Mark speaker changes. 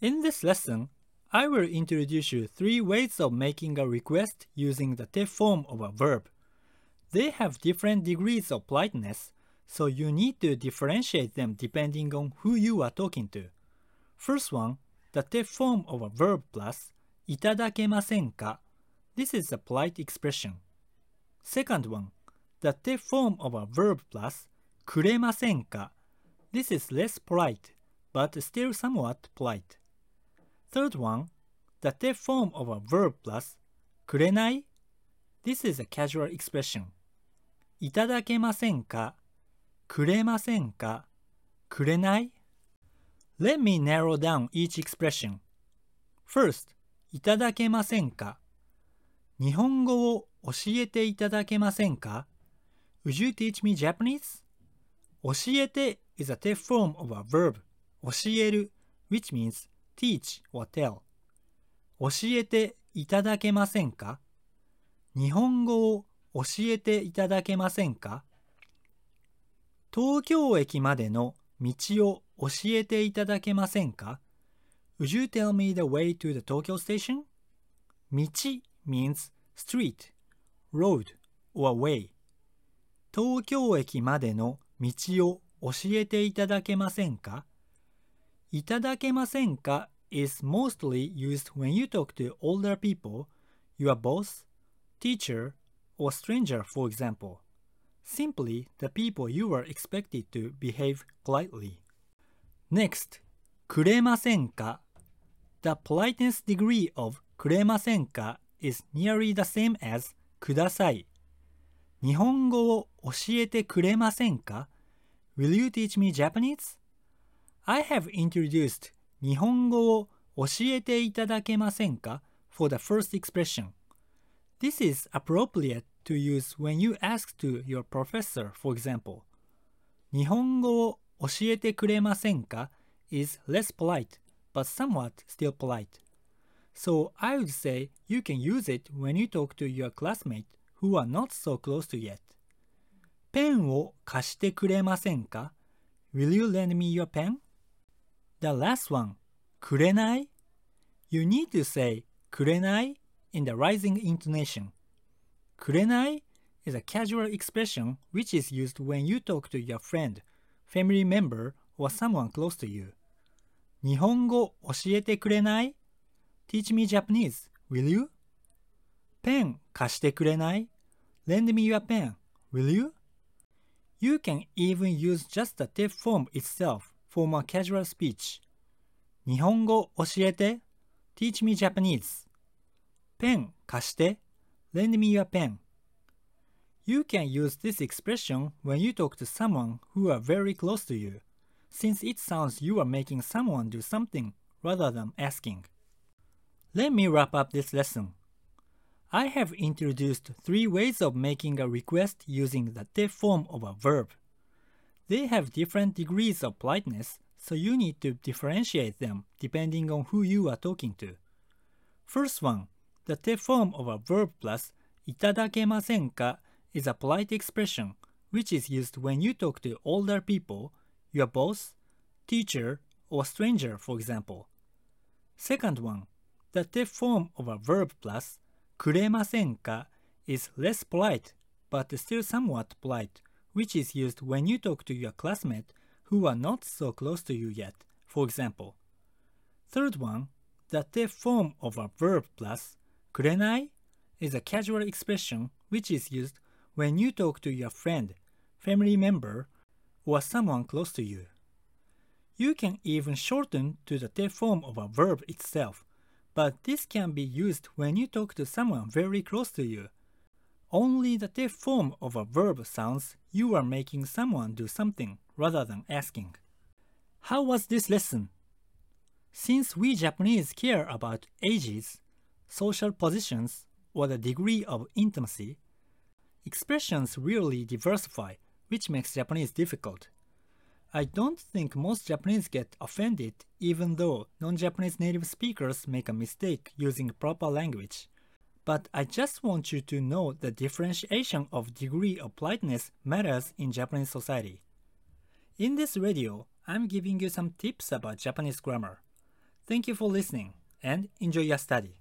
Speaker 1: In this lesson, I will introduce you three ways of making a request using the te form of a verb. They have different degrees of politeness, so you need to differentiate them depending on who you are talking to. First one, the te form of a verb plus いただけませんか This is a polite expression. Second one, the te form of a verb plus くれませんか This is less polite, but still somewhat polite. Third one, the te form of a verb plus くれない This is a casual expression. いただけませんかくれませんかくれない Let me narrow down each expression. First, いただけませんか日本語を教えていただけませんか Would you teach me Japanese? 教えて is a te form of a verb 教える which means teach or tell 教えていただけませんか日本語を教えていただけませんか東京駅までの道を教えていただけませんか Would you tell me the way to the Tokyo station? 道 means street, road, or way. 東京駅までの道を教えていただけませんかいただけませんか is mostly used when you talk to older people, your boss, teacher, or stranger, for example. Simply the people you are expected to behave politely. Next, くれませんか The politeness degree of くれませんか is nearly the same as ください。日本語を教えてくれませんか ?Will you teach me Japanese? I have introduced 日本語を教えていただけませんか for the first expression. This is appropriate to use when you ask to your professor, for example. 日本語を教えてくれませんか is less polite, but somewhat still polite. So I would say you can use it when you talk to your classmate who are not so close to yet. ペンを貸してくれませんか ?Will you lend me your pen? The last one, kurenai. You need to say kurenai in the rising intonation. Kurenai is a casual expression which is used when you talk to your friend, family member, or someone close to you. 日本語教えてくれない ?Teach me Japanese, will you? ペン貸してくれない ?Lend me your pen, will you? You can even use just the te form itself for more casual speech. 日本語教えて Teach me Japanese. ペン貸して Lend me your pen. You can use this expression when you talk to someone who are very close to you, since it sounds you are making someone do something rather than asking. Let me wrap up this lesson. I have introduced three ways of making a request using the te form of a verb. They have different degrees of politeness, so you need to differentiate them depending on who you are talking to. First one, the te form of a verb plus いただけませんか is a polite expression which is used when you talk to older people, your boss, teacher, or stranger, for example. Second one, the te form of a verb plus くれませんか is less polite but still somewhat polite, which is used when you talk to your classmate who are not so close to you yet, for example. Third one, the te form of a verb plus kurenai is a casual expression which is used when you talk to your friend, family member, or someone close to you. You can even shorten to the te form of a verb itself, but this can be used when you talk to someone very close to you, only the te form of a verb sounds you are making someone do something rather than asking. How was this lesson? Since we Japanese care about ages, social positions, or the degree of intimacy, expressions really diversify, which makes Japanese difficult. I don't think most Japanese get offended even though non-Japanese native speakers make a mistake using proper language. But I just want you to know the differentiation of degree of politeness matters in Japanese society. In this radio, I'm giving you some tips about Japanese grammar. Thank you for listening and enjoy your study.